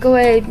各位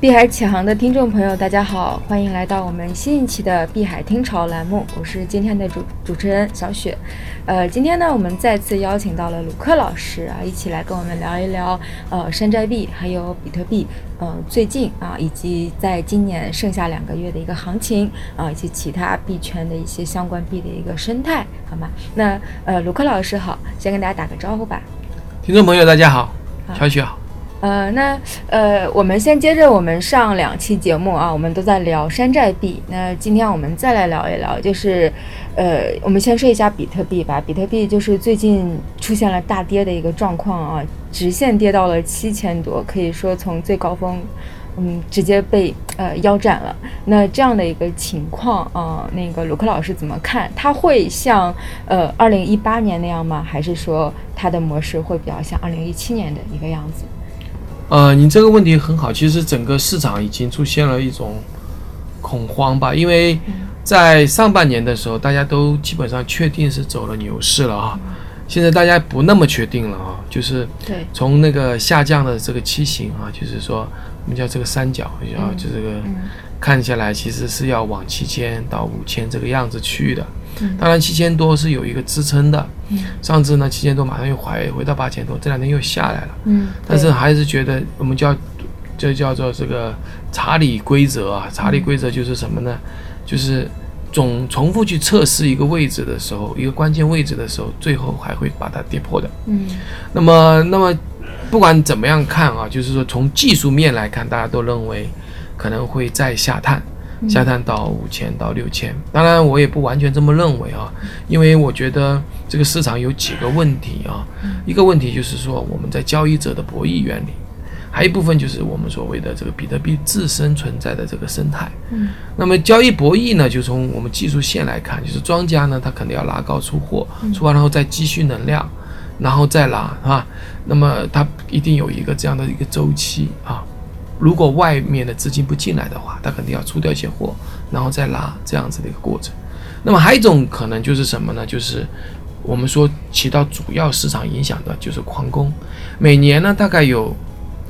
碧海启航的听众朋友，大家好，欢迎来到我们新一期的碧海听潮栏目，我是今天的主主持人小雪。呃，今天呢，我们再次邀请到了鲁克老师啊，一起来跟我们聊一聊呃山寨币还有比特币，呃最近啊以及在今年剩下两个月的一个行情啊，以及其他币圈的一些相关币的一个生态，好吗？那呃鲁克老师好，先跟大家打个招呼吧。听众朋友大家好，小雪好。呃，那呃，我们先接着我们上两期节目啊，我们都在聊山寨币。那今天我们再来聊一聊，就是呃，我们先说一下比特币吧。比特币就是最近出现了大跌的一个状况啊，直线跌到了七千多，可以说从最高峰，嗯，直接被呃腰斩了。那这样的一个情况啊，那个鲁克老师怎么看？它会像呃二零一八年那样吗？还是说它的模式会比较像二零一七年的一个样子？呃，你这个问题很好。其实整个市场已经出现了一种恐慌吧，因为在上半年的时候，大家都基本上确定是走了牛市了啊。现在大家不那么确定了啊，就是从那个下降的这个期型啊，就是说我们叫这个三角，啊就这个看下来，其实是要往七千到五千这个样子去的。当然七千多是有一个支撑的，上次呢七千多马上又回回到八千多，这两天又下来了。嗯，但是还是觉得我们叫这叫做这个查理规则啊，查理规则就是什么呢？就是总重复去测试一个位置的时候，一个关键位置的时候，最后还会把它跌破的。嗯，那么那么不管怎么样看啊，就是说从技术面来看，大家都认为可能会再下探。下探到五千到六千，当然我也不完全这么认为啊，因为我觉得这个市场有几个问题啊，一个问题就是说我们在交易者的博弈原理，还有一部分就是我们所谓的这个比特币自身存在的这个生态。嗯，那么交易博弈呢，就从我们技术线来看，就是庄家呢他肯定要拉高出货，出完然后再积蓄能量，然后再拉，是吧？那么它一定有一个这样的一个周期啊。如果外面的资金不进来的话，他肯定要出掉一些货，然后再拉这样子的一个过程。那么还有一种可能就是什么呢？就是我们说起到主要市场影响的就是矿工，每年呢大概有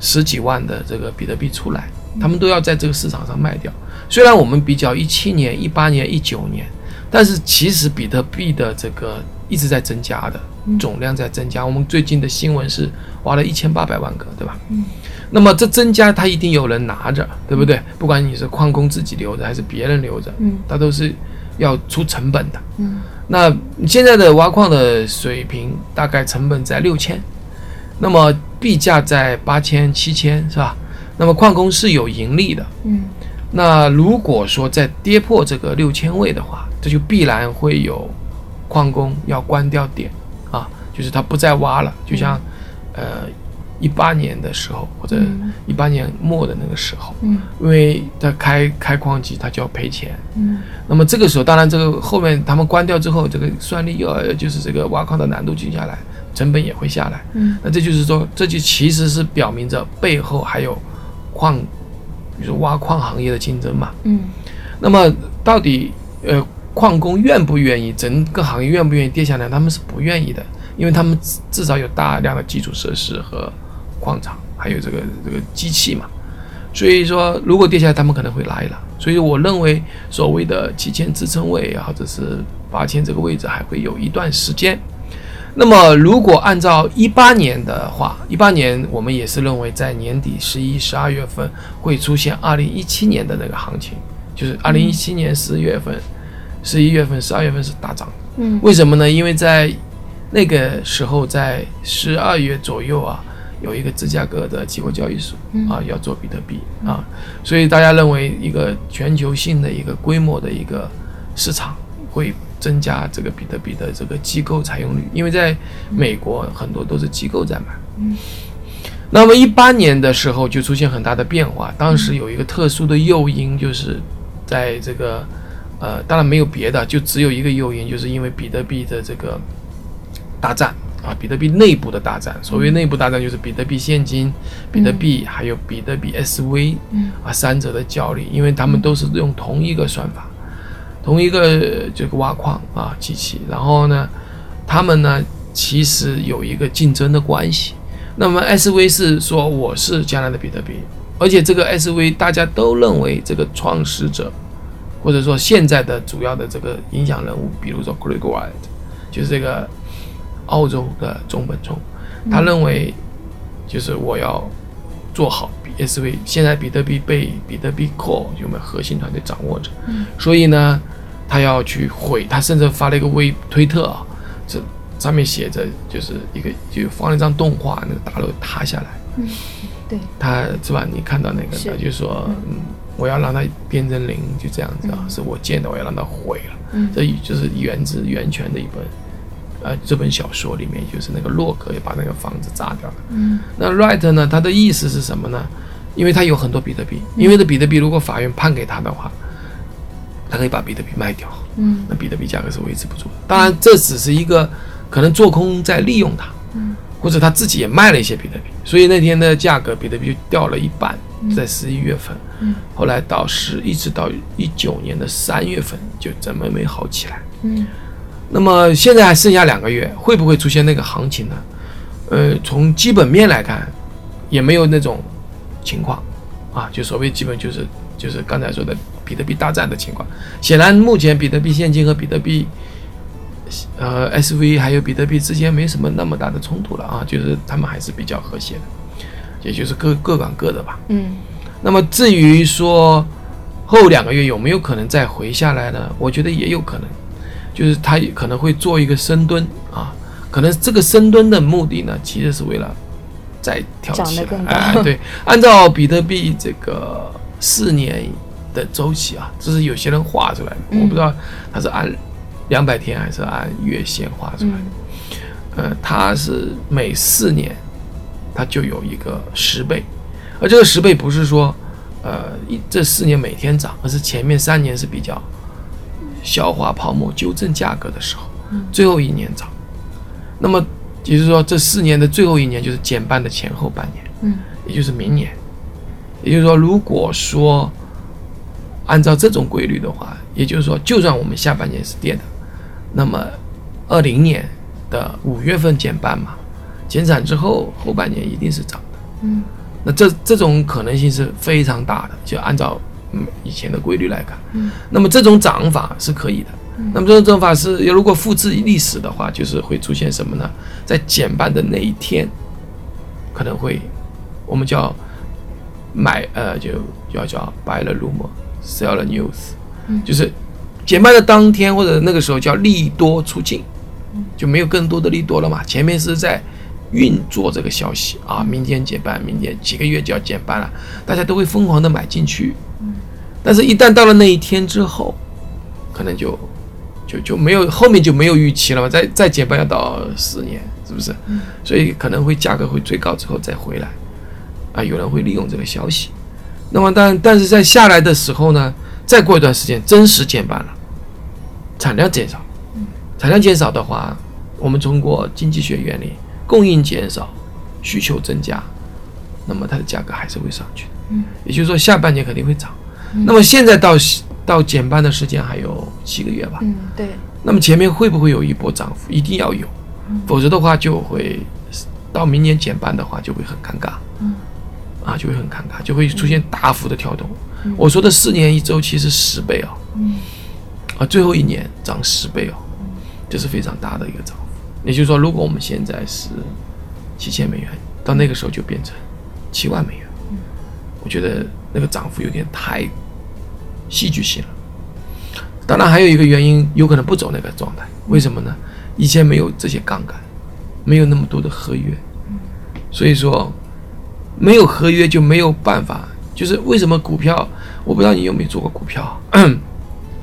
十几万的这个比特币出来，他们都要在这个市场上卖掉。虽然我们比较一七年、一八年、一九年，但是其实比特币的这个一直在增加的总量在增加。我们最近的新闻是挖了一千八百万个，对吧？嗯。那么这增加，它一定有人拿着，对不对？不管你是矿工自己留着还是别人留着，嗯，它都是要出成本的，嗯。那现在的挖矿的水平大概成本在六千，那么币价在八千、七千，是吧？那么矿工是有盈利的，嗯。那如果说再跌破这个六千位的话，这就必然会有矿工要关掉点啊，就是他不再挖了，就像呃。一八年的时候，或者一八年末的那个时候，嗯，因为他开开矿机，他就要赔钱，嗯，那么这个时候，当然这个后面他们关掉之后，这个算力又就是这个挖矿的难度降下来，成本也会下来，嗯，那这就是说，这就其实是表明着背后还有矿，比如说挖矿行业的竞争嘛，嗯，那么到底呃矿工愿不愿意，整个行业愿不愿意跌下来？他们是不愿意的，因为他们至少有大量的基础设施和矿场还有这个这个机器嘛，所以说如果跌下来，他们可能会拉一拉。所以我认为所谓的七千支撑位或者是八千这个位置还会有一段时间。那么如果按照一八年的话，一八年我们也是认为在年底十一、十二月份会出现二零一七年的那个行情，就是二零一七年十月份、十一月份、十二月份是大涨。嗯，为什么呢？因为在那个时候在十二月左右啊。有一个芝加哥的期货交易所啊，要做比特币啊，所以大家认为一个全球性的一个规模的一个市场会增加这个比特币的这个机构采用率，因为在美国很多都是机构在买。嗯，那么一八年的时候就出现很大的变化，当时有一个特殊的诱因，就是在这个呃，当然没有别的，就只有一个诱因，就是因为比特币的这个大战。啊，比特币内部的大战，所谓内部大战就是比特币现金、比特币还有比特币 SV，啊，三者的较力，因为他们都是用同一个算法，同一个这个挖矿啊机器，然后呢，他们呢其实有一个竞争的关系。那么 SV 是说我是将来的比特币，而且这个 SV 大家都认为这个创始者，或者说现在的主要的这个影响人物，比如说 Greg Wright，就是这个澳洲的中本聪，他认为就是我要做好 SV。现在比特币被比特币 Core 有没有核心团队掌握着？所以呢，他要去毁，他甚至发了一个微推特啊，这上面写着就是一个就放了一张动画，那个大楼塌下来。嗯，对，他是吧？你看到那个，就说，嗯，我要让它变成零，就这样子啊，是我建的，我要让它毁了。嗯这就是源自源泉的一本，呃，这本小说里面就是那个洛克也把那个房子炸掉了。嗯。那 Wright 呢，他的意思是什么呢？因为他有很多比特币，因为这比特币如果法院判给他的话，他可以把比特币卖掉，嗯。那比特币价格是维持不住。的。当然，这只是一个可能做空在利用它，嗯。或者他自己也卖了一些比特币，所以那天的价格比特币就掉了一半，在十一月份，嗯。后来到十一直到一九年的三月份就怎么没好起来。嗯那么现在还剩下两个月，会不会出现那个行情呢？呃，从基本面来看，也没有那种情况啊，就所谓基本就是就是刚才说的比特币大战的情况。显然，目前比特币现金和比特币呃 SV 还有比特币之间没什么那么大的冲突了啊，就是他们还是比较和谐的，也就是各各管各的吧。嗯那么至于说后两个月有没有可能再回下来呢？我觉得也有可能，就是它可能会做一个深蹲啊，可能这个深蹲的目的呢，其实是为了再跳起来长得更。高哎，对，按照比特币这个四年的周期啊，这是有些人画出来的，嗯。我不知道他是按两百天还是按月线画出来的。嗯。呃，它是每四年，它就有一个十倍，而这个十倍不是说，呃，一这四年每天涨，而是前面三年是比较消化泡沫、纠正价格的时候，最后一年涨。那么也就是说，这四年的最后一年就是减半的前后半年，嗯也就是明年。也就是说，如果说按照这种规律的话，也就是说，就算我们下半年是跌的，那么二零年的五月份减半嘛，减产之后后半年一定是涨的。嗯那这这种可能性是非常大的，就按照嗯以前的规律来看，嗯那么这种涨法是可以的。那么这种涨法是如果复制历史的话，就是会出现什么呢？在减半的那一天，可能会我们叫买呃就叫叫 buy the rumor，sell the news，、嗯就是减半的当天或者那个时候叫利多出尽，就没有更多的利多了嘛。前面是在运作这个消息啊，明天减半，明天几个月就要减半了，大家都会疯狂的买进去。但是，一旦到了那一天之后，可能就就就没有后面就没有预期了嘛，再再减半要到四年，是不是？所以可能会价格会最高之后再回来，啊，有人会利用这个消息。那么但但是在下来的时候呢，再过一段时间真实减半了，产量减少，产量减少的话，我们通过经济学原理，供应减少，需求增加，那么它的价格还是会上去的。嗯，也就是说下半年肯定会涨。那么现在到到减半的时间还有七个月吧？嗯对，那么前面会不会有一波涨幅？一定要有，否则的话就会到明年减半的话就会很尴尬。嗯啊，就会很尴尬，就会出现大幅的跳动。我说的四年一周期是十倍哦，嗯啊，最后一年涨十倍哦，这是非常大的一个涨幅。也就是说，如果我们现在是七千美元，到那个时候就变成七万美元，我觉得那个涨幅有点太戏剧性了。当然，还有一个原因，有可能不走那个状态，为什么呢？以前没有这些杠杆，没有那么多的合约，所以说没有合约就没有办法。就是为什么股票，我不知道你有没有做过股票，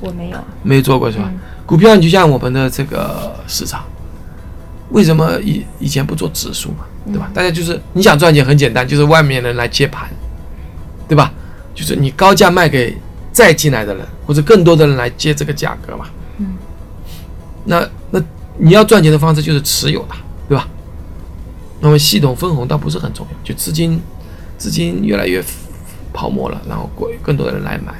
我没有，没有做过是吧？嗯股票你就像我们的这个市场，为什么以以前不做指数嘛，对吧？大家就是你想赚钱很简单，就是外面人来接盘，对吧？就是你高价卖给再进来的人，或者更多的人来接这个价格嘛。嗯。那那你要赚钱的方式就是持有它，对吧？那么系统分红倒不是很重要，就资金资金越来越泡沫了，然后过更多的人来买，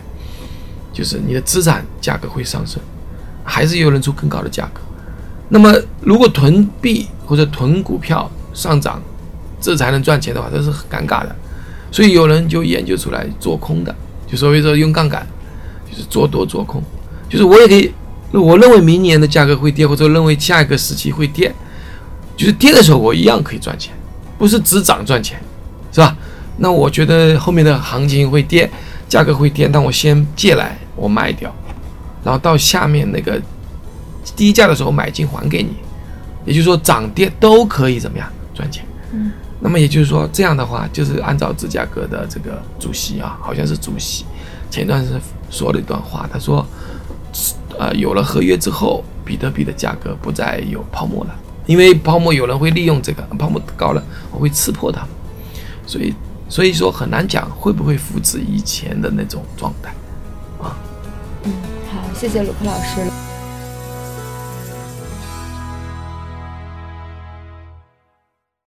就是你的资产价格会上升，还是有人出更高的价格。那么如果囤币或者囤股票上涨，这才能赚钱的话，这是很尴尬的。所以有人就研究出来做空的，就所谓说用杠杆，就是做多做空，就是我也可以，我认为明年的价格会跌，或者认为下一个时期会跌，就是跌的时候我一样可以赚钱，不是只涨赚钱，是吧？那我觉得后面的行情会跌，价格会跌，但我先借来我卖掉，然后到下面那个低价的时候买进还给你，也就是说涨跌都可以怎么样赚钱？嗯。那么也就是说，这样的话，就是按照芝加哥的这个主席啊，好像是主席，前段时间说了一段话，他说，呃，有了合约之后，比特币的价格不再有泡沫了，因为泡沫有人会利用这个，泡沫高了，我会刺破它，所以所以说很难讲会不会复制以前的那种状态，啊。嗯，好，谢谢鲁克老师。